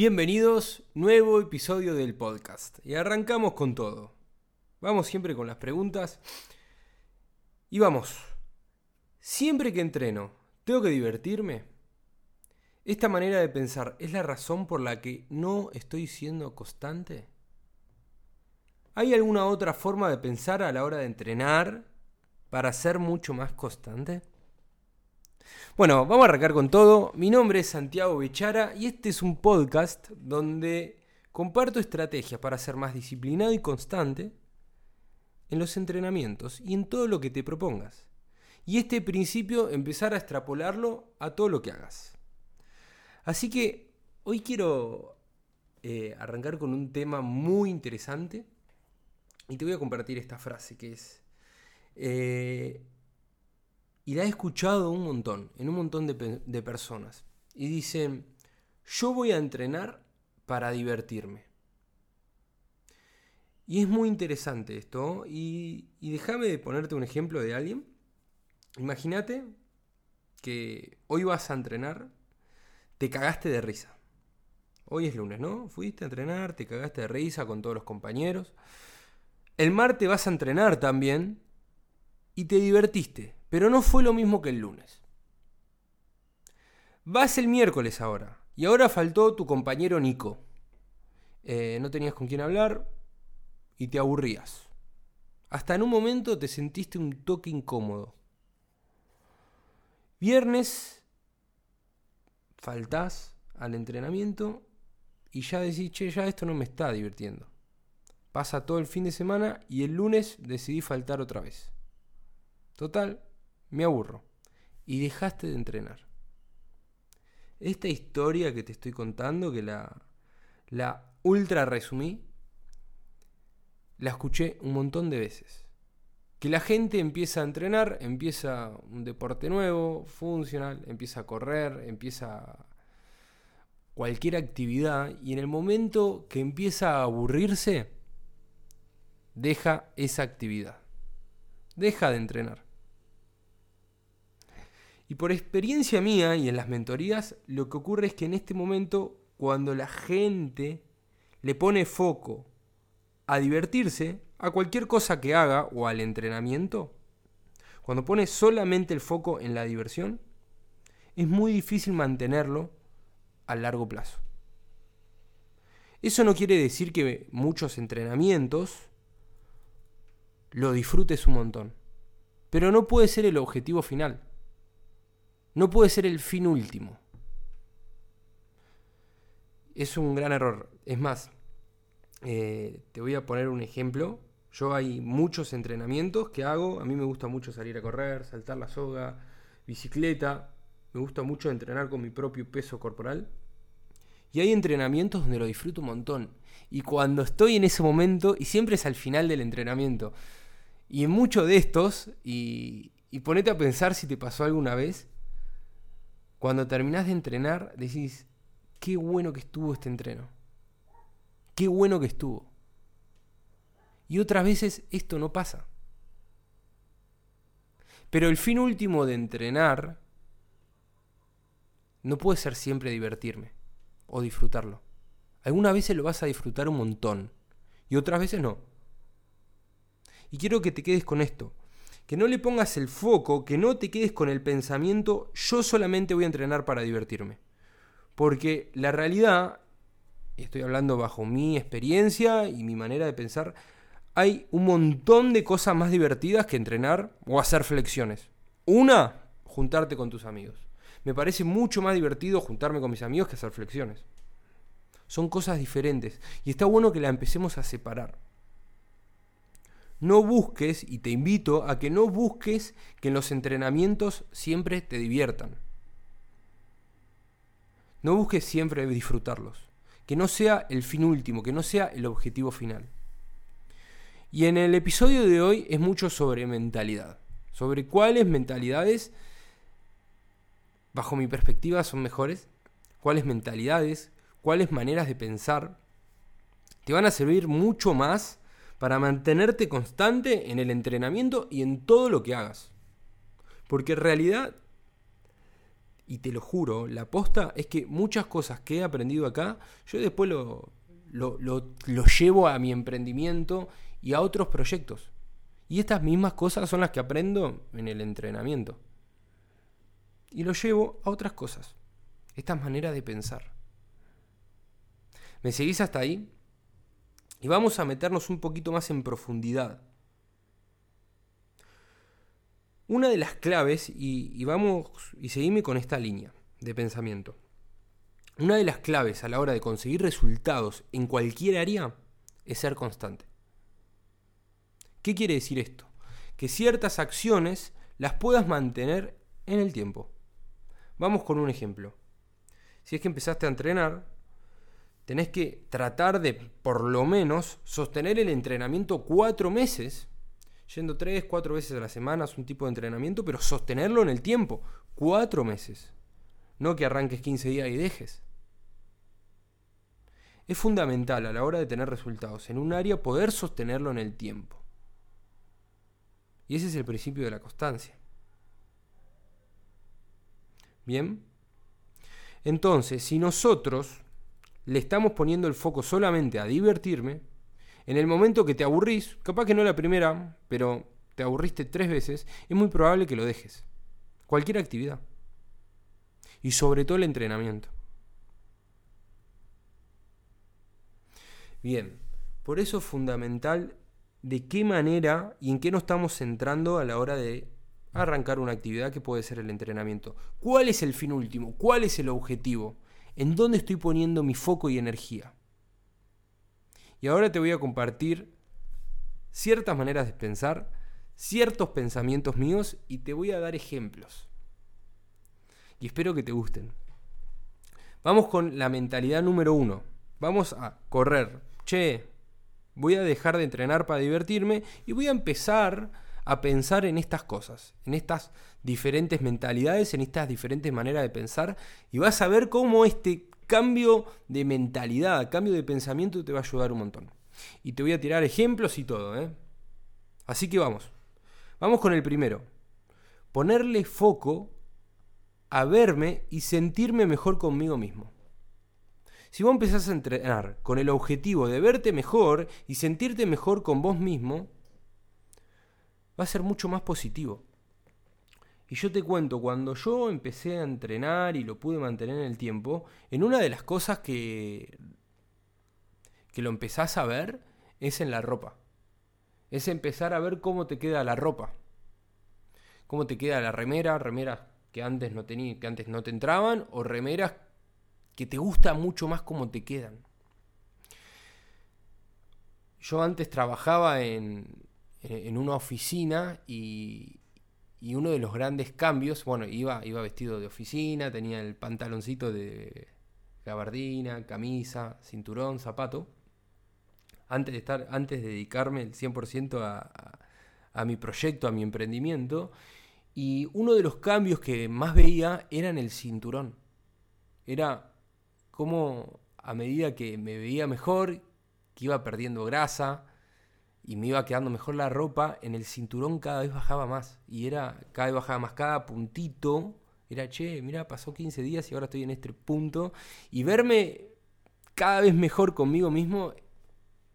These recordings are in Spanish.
Bienvenidos, nuevo episodio del podcast. Y arrancamos con todo. Vamos siempre con las preguntas. Y vamos. Siempre que entreno, ¿tengo que divertirme? ¿Esta manera de pensar es la razón por la que no estoy siendo constante? ¿Hay alguna otra forma de pensar a la hora de entrenar para ser mucho más constante? Bueno, vamos a arrancar con todo. Mi nombre es Santiago Bechara y este es un podcast donde comparto estrategias para ser más disciplinado y constante en los entrenamientos y en todo lo que te propongas. Y este principio empezar a extrapolarlo a todo lo que hagas. Así que hoy quiero eh, arrancar con un tema muy interesante y te voy a compartir esta frase que es... Eh, y la he escuchado un montón, en un montón de, personas. Y dicen, yo voy a entrenar para divertirme. Y es muy interesante esto. Y, y déjame ponerte un ejemplo de alguien. Imagínate que hoy vas a entrenar, te cagaste de risa. Hoy es lunes, ¿no? Fuiste a entrenar, te cagaste de risa con todos los compañeros. El martes vas a entrenar también y te divertiste. Pero no fue lo mismo que el lunes. Vas el miércoles ahora. Y ahora faltó tu compañero Nico. Eh, no tenías con quién hablar y te aburrías. Hasta en un momento te sentiste un toque incómodo. Viernes faltás al entrenamiento y ya decís, che, ya esto no me está divirtiendo. Pasa todo el fin de semana y el lunes decidí faltar otra vez. Total, me aburro. Y dejaste de entrenar. Esta historia que te estoy contando, que la, la ultra resumí, la escuché un montón de veces. Que la gente empieza a entrenar, empieza un deporte nuevo, funcional, empieza a correr, empieza cualquier actividad y en el momento que empieza a aburrirse, deja esa actividad. Deja de entrenar. Y por experiencia mía y en las mentorías, lo que ocurre es que en este momento, cuando la gente le pone foco a divertirse, a cualquier cosa que haga o al entrenamiento, cuando pone solamente el foco en la diversión, es muy difícil mantenerlo a largo plazo. Eso no quiere decir que muchos entrenamientos lo disfrutes un montón, pero no puede ser el objetivo final no puede ser el fin último. Es un gran error. Es más, eh, te voy a poner un ejemplo. Yo hay muchos entrenamientos que hago. A mí me gusta mucho salir a correr, saltar la soga, bicicleta. Me gusta mucho entrenar con mi propio peso corporal. Y hay entrenamientos donde lo disfruto un montón. Y cuando estoy en ese momento, y siempre es al final del entrenamiento, y en muchos de estos, y, y ponete a pensar si te pasó alguna vez, cuando terminás de entrenar, decís, qué bueno que estuvo este entreno. Qué bueno que estuvo. Y otras veces esto no pasa. Pero el fin último de entrenar no puede ser siempre divertirme o disfrutarlo. Algunas veces lo vas a disfrutar un montón y otras veces no. Y quiero que te quedes con esto que no le pongas el foco, que no te quedes con el pensamiento, yo solamente voy a entrenar para divertirme. Porque la realidad, estoy hablando bajo mi experiencia y mi manera de pensar, hay un montón de cosas más divertidas que entrenar o hacer flexiones. Una, juntarte con tus amigos. Me parece mucho más divertido juntarme con mis amigos que hacer flexiones. Son cosas diferentes y está bueno que la empecemos a separar no busques, y te invito a que no busques que en los entrenamientos siempre te diviertan. No busques siempre disfrutarlos. Que no sea el fin último, que no sea el objetivo final. Y en el episodio de hoy es mucho sobre mentalidad. Sobre cuáles mentalidades, bajo mi perspectiva, son mejores. Cuáles mentalidades, cuáles maneras de pensar te van a servir mucho más para mantenerte constante en el entrenamiento y en todo lo que hagas. Porque en realidad y te lo juro, la posta es que muchas cosas que he aprendido acá, yo después lo, lo, lo llevo a mi emprendimiento y a otros proyectos. Y estas mismas cosas son las que aprendo en el entrenamiento. Y lo llevo a otras cosas. Estas maneras de pensar. ¿Me seguís hasta ahí? Y vamos a meternos un poquito más en profundidad. Una de las claves, y, vamos, y seguime con esta línea de pensamiento. Una de las claves a la hora de conseguir resultados en cualquier área es ser constante. ¿Qué quiere decir esto? Que ciertas acciones las puedas mantener en el tiempo. Vamos con un ejemplo. Si es que empezaste a entrenar, tenés que tratar de, por lo menos, sostener el entrenamiento cuatro meses, yendo tres, cuatro veces a la semana, es un tipo de entrenamiento, pero sostenerlo en el tiempo, cuatro meses. No que arranques 15 días y dejes. Es fundamental a la hora de tener resultados en un área poder sostenerlo en el tiempo. Y ese es el principio de la constancia. Bien. Entonces, si nosotros le estamos poniendo el foco solamente a divertirme, en el momento que te aburrís, capaz que no la primera, pero te aburriste tres veces, es muy probable que lo dejes. Cualquier actividad. Y sobre todo el entrenamiento. Bien, por eso es fundamental de qué manera y en qué nos estamos centrando a la hora de arrancar una actividad que puede ser el entrenamiento. ¿Cuál es el fin último? ¿Cuál es el objetivo? ¿En dónde estoy poniendo mi foco y energía? Y ahora te voy a compartir ciertas maneras de pensar, ciertos pensamientos míos y te voy a dar ejemplos. Y espero que te gusten. Vamos con la mentalidad número uno. Vamos a correr. Che, voy a dejar de entrenar para divertirme y voy a empezar a pensar en estas cosas, en estas diferentes mentalidades, en estas diferentes maneras de pensar y vas a ver cómo este cambio de mentalidad, cambio de pensamiento te va a ayudar un montón. Y te voy a tirar ejemplos y todo, ¿eh? Así que vamos. Vamos con el primero. Ponerle foco a verme y sentirme mejor conmigo mismo. Si vos empezás a entrenar con el objetivo de verte mejor y sentirte mejor con vos mismo, va a ser mucho más positivo. Y yo te cuento, cuando yo empecé a entrenar y lo pude mantener en el tiempo, en una de las cosas que, que lo empezás a ver es en la ropa. Es empezar a ver cómo te queda la ropa. Cómo te queda la remera, remeras que antes no tenía, que antes no te entraban, o remeras que te gusta mucho más cómo te quedan. Yo antes trabajaba en, en una oficina y, uno de los grandes cambios, bueno, iba, iba vestido de oficina, tenía el pantaloncito de gabardina, camisa, cinturón, zapato. Antes de, estar, antes de dedicarme el 100% a, a, a mi proyecto, a mi emprendimiento, y uno de los cambios que más veía era en el cinturón. Era como a medida que me veía mejor, que iba perdiendo grasa y me iba quedando mejor la ropa, en el cinturón cada vez bajaba más. Y era, cada vez bajaba más, cada puntito era, che, mira, pasó 15 días y ahora estoy en este punto. Y verme cada vez mejor conmigo mismo,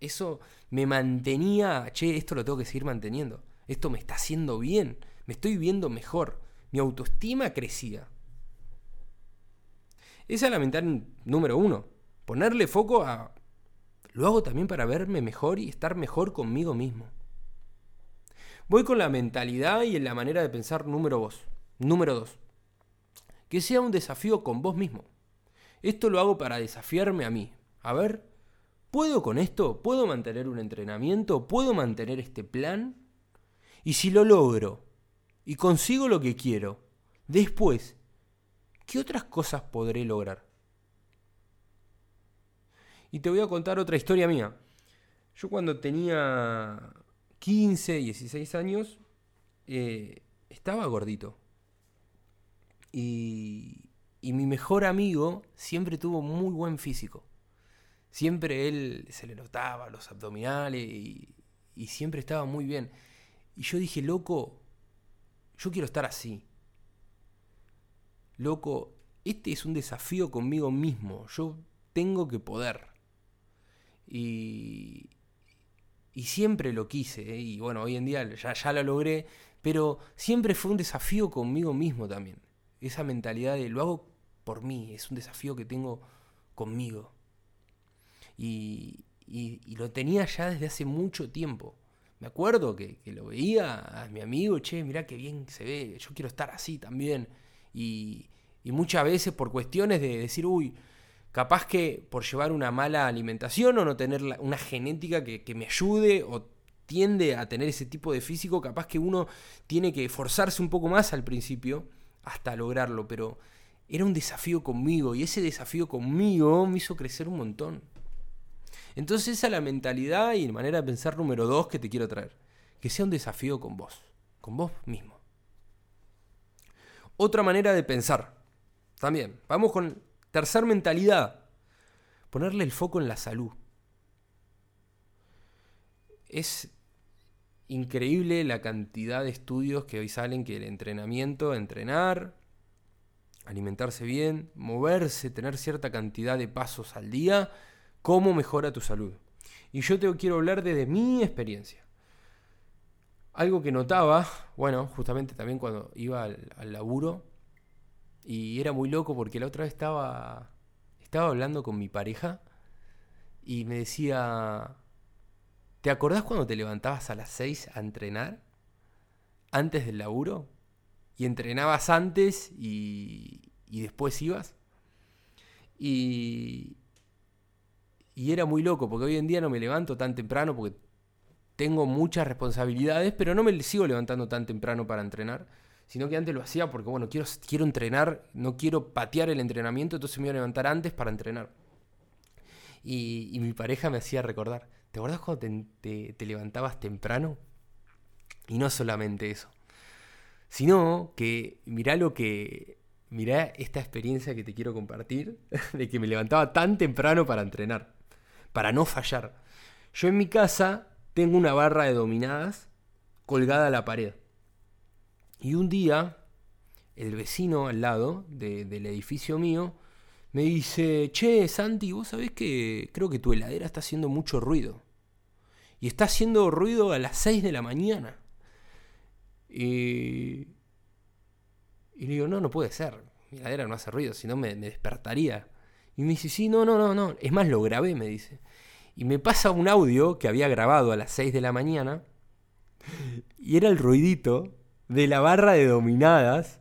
eso me mantenía, che, esto lo tengo que seguir manteniendo. Esto me está haciendo bien, me estoy viendo mejor. Mi autoestima crecía. Esa es la mental número uno. Ponerle foco a... Lo hago también para verme mejor y estar mejor conmigo mismo. Voy con la mentalidad y en la manera de pensar número dos. Número dos. Que sea un desafío con vos mismo. Esto lo hago para desafiarme a mí. A ver, ¿puedo con esto? ¿Puedo mantener un entrenamiento? ¿Puedo mantener este plan? Y si lo logro y consigo lo que quiero, después ¿qué otras cosas podré lograr? Y te voy a contar otra historia mía. Yo cuando tenía 15, 16 años, eh, estaba gordito. Y, mi mejor amigo siempre tuvo muy buen físico. Siempre él se le notaba los abdominales y, y siempre estaba muy bien. Y yo dije, loco, yo quiero estar así. loco, este es un desafío conmigo mismo, yo tengo que poder. Y, y siempre lo quise, ¿eh? y bueno, hoy en día ya, ya lo logré, pero siempre fue un desafío conmigo mismo también. Esa mentalidad de lo hago por mí, es un desafío que tengo conmigo. Y, y, lo tenía ya desde hace mucho tiempo. Me acuerdo que, lo veía a mi amigo, che, mirá qué bien se ve, yo quiero estar así también. Y, y muchas veces por cuestiones de decir, uy, capaz que por llevar una mala alimentación o no tener una genética que, que me ayude o tiende a tener ese tipo de físico, capaz que uno tiene que esforzarse un poco más al principio hasta lograrlo, pero era un desafío conmigo y ese desafío conmigo me hizo crecer un montón. Entonces esa es la mentalidad y manera de pensar número dos que te quiero traer. Que sea un desafío con vos, con vos mismo. Otra manera de pensar. También, vamos con tercer mentalidad. Ponerle el foco en la salud. Es increíble la cantidad de estudios que hoy salen que el entrenamiento, entrenar, alimentarse bien, moverse, tener cierta cantidad de pasos al día, cómo mejora tu salud. Y yo te quiero hablar desde mi experiencia. Algo que notaba, bueno, justamente también cuando iba al, laburo, y era muy loco porque la otra vez estaba, estaba hablando con mi pareja y me decía, ¿Te acordás cuando te levantabas a las 6 a entrenar? Antes del laburo. Y entrenabas antes y, y después ibas. Y, y era muy loco, porque hoy en día no me levanto tan temprano porque tengo muchas responsabilidades, pero no me sigo levantando tan temprano para entrenar, sino que antes lo hacía porque, bueno, quiero, quiero entrenar, no quiero patear el entrenamiento, entonces me iba a levantar antes para entrenar. Y, mi pareja me hacía recordar, ¿Te acuerdas cuando te, levantabas temprano? Y no solamente eso, sino que mirá lo que. Mirá esta experiencia que te quiero compartir, de que me levantaba tan temprano para entrenar, para no fallar. Yo en mi casa tengo una barra de dominadas colgada a la pared. Y un día, el vecino al lado del edificio mío me dice, che, Santi, vos sabés que creo que tu heladera está haciendo mucho ruido. Y está haciendo ruido a las 6 de la mañana. Y, y le digo, no, no puede ser. Mi heladera no hace ruido, si no me, me despertaría. Y me dice, sí, no, no, no, no. Es más, lo grabé, me dice. Y me pasa un audio que había grabado a las 6 de la mañana. Y era el ruidito de la barra de dominadas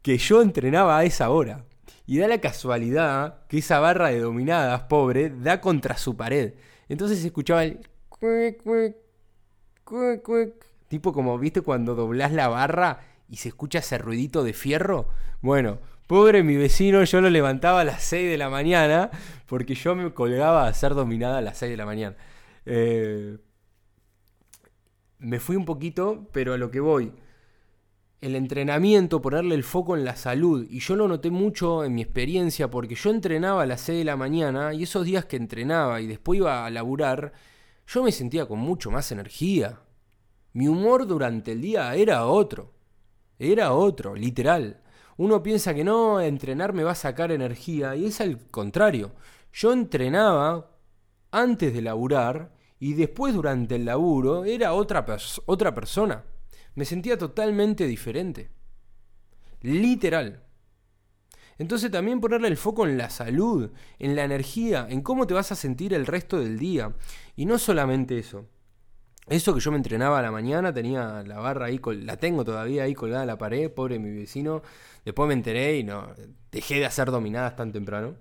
que yo entrenaba a esa hora. Y da la casualidad que esa barra de dominadas, pobre, da contra su pared. Entonces se escuchaba el... Tipo como, ¿viste cuando doblás la barra y se escucha ese ruidito de fierro? Bueno, pobre mi vecino, yo lo levantaba a las 6 de la mañana porque yo me colgaba a ser dominada a las 6 de la mañana. Eh, me fui un poquito, pero a lo que voy el entrenamiento, ponerle el foco en la salud. Y yo lo noté mucho en mi experiencia porque yo entrenaba a las 6 de la mañana y esos días que entrenaba y después iba a laburar, yo me sentía con mucho más energía. Mi humor durante el día era otro. Era otro, literal. Uno piensa que no, entrenar me va a sacar energía y es al contrario. Yo entrenaba antes de laburar y después durante el laburo era otra, otra persona me sentía totalmente diferente. Literal. Entonces también ponerle el foco en la salud, en la energía, en cómo te vas a sentir el resto del día. Y no solamente eso. Eso que yo me entrenaba a la mañana, tenía la barra ahí, la tengo todavía ahí colgada en la pared, pobre mi vecino. Después me enteré y no, dejé de hacer dominadas tan temprano,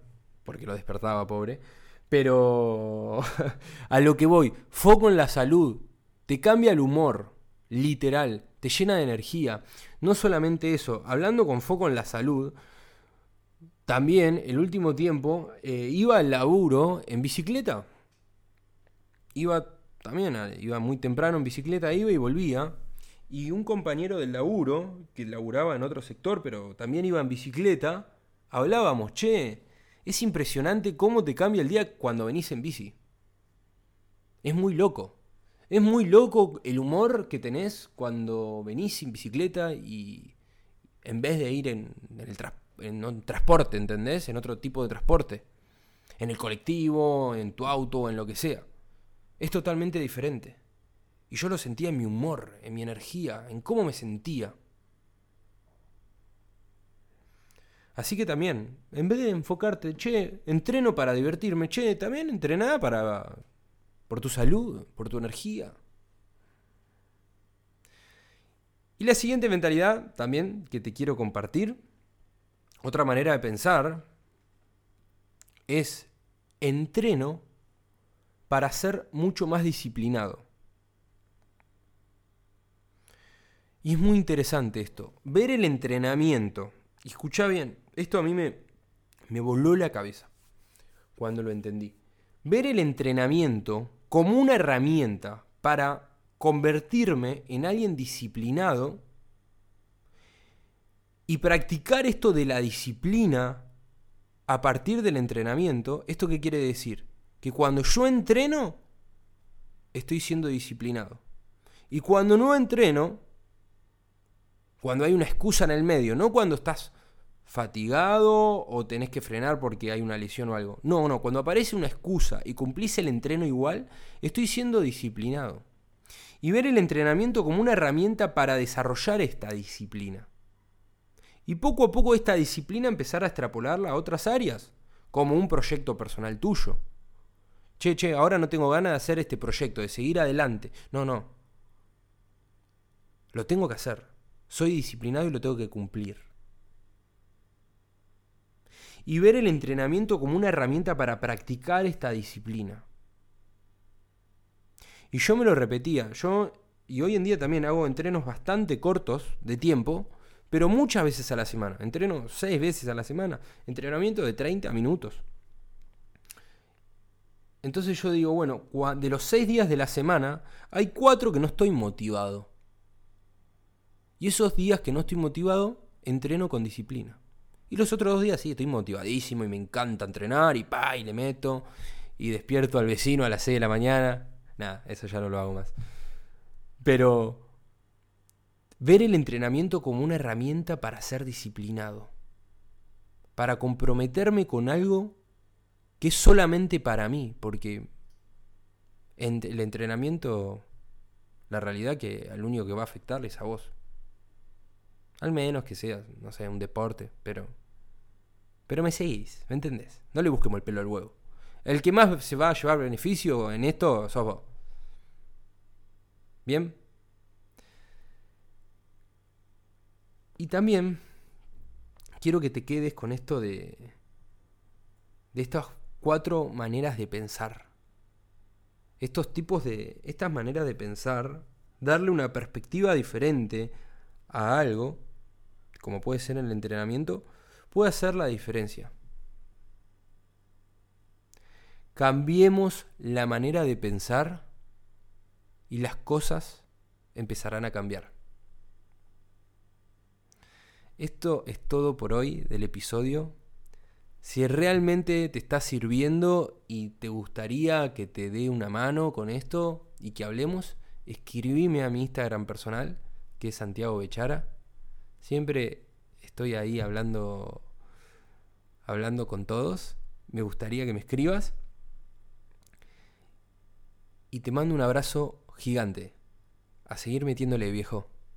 porque lo despertaba, pobre. Pero a lo que voy, foco en la salud, te cambia el humor, literal, te llena de energía. No solamente eso, hablando con foco en la salud, también el último tiempo eh, iba al laburo en bicicleta. Iba también, iba muy temprano en bicicleta, iba y volvía. Y un compañero del laburo, que laburaba en otro sector, pero también iba en bicicleta, hablábamos, che, es impresionante cómo te cambia el día cuando venís en bici. Es muy loco. Es muy loco el humor que tenés cuando venís en bicicleta y en vez de ir en, el en un transporte, ¿entendés? En otro tipo de transporte. En el colectivo, en tu auto, en lo que sea. Es totalmente diferente. Y yo lo sentía en mi humor, en mi energía, en cómo me sentía. Así que también, en vez de enfocarte, che, entreno para divertirme, che, también entrená para por tu salud, por tu energía. Y la siguiente mentalidad también que te quiero compartir, otra manera de pensar, es entreno para ser mucho más disciplinado. Y es muy interesante esto, ver el entrenamiento. Escucha bien, esto a mí me, me voló la cabeza cuando lo entendí. Ver el entrenamiento como una herramienta para convertirme en alguien disciplinado y practicar esto de la disciplina a partir del entrenamiento, ¿esto qué quiere decir? Que cuando yo entreno, estoy siendo disciplinado. Y cuando no entreno, cuando hay una excusa en el medio, no cuando estás fatigado o tenés que frenar porque hay una lesión o algo. No, no, cuando aparece una excusa y cumplís el entreno igual, estoy siendo disciplinado. Y ver el entrenamiento como una herramienta para desarrollar esta disciplina. Y poco a poco esta disciplina empezar a extrapolarla a otras áreas, como un proyecto personal tuyo. Che, che, ahora no tengo ganas de hacer este proyecto, de seguir adelante. No, no. Lo tengo que hacer. Soy disciplinado y lo tengo que cumplir y ver el entrenamiento como una herramienta para practicar esta disciplina. Y yo me lo repetía, yo, y hoy en día también hago entrenos bastante cortos de tiempo, pero muchas veces a la semana. Entreno seis veces a la semana, entrenamiento de 30 minutos. Entonces yo digo, bueno, de los seis días de la semana, hay cuatro que no estoy motivado. Y esos días que no estoy motivado, entreno con disciplina. Y los otros dos días sí, estoy motivadísimo y me encanta entrenar y pa, y le meto. Y despierto al vecino a las 6 de la mañana. Nada, eso ya no lo hago más. Pero ver el entrenamiento como una herramienta para ser disciplinado. Para comprometerme con algo que es solamente para mí. Porque el entrenamiento, la realidad que al único que va a afectar es a vos. Al menos que sea, no sé, un deporte, pero. Pero me seguís, ¿me entendés? No le busquemos el pelo al huevo. El que más se va a llevar beneficio en esto sos vos. ¿Bien? Y también quiero que te quedes con esto de. de estas cuatro maneras de pensar. Estos tipos de. estas maneras de pensar, darle una perspectiva diferente a algo como puede ser el entrenamiento, puede hacer la diferencia. Cambiemos la manera de pensar y las cosas empezarán a cambiar. Esto es todo por hoy del episodio. Si realmente te está sirviendo y te gustaría que te dé una mano con esto y que hablemos, escribime a mi Instagram personal, que es Santiago Bechara Siempre estoy ahí hablando hablando con todos. Me gustaría que me escribas. Y te mando un abrazo gigante. A seguir metiéndole, viejo.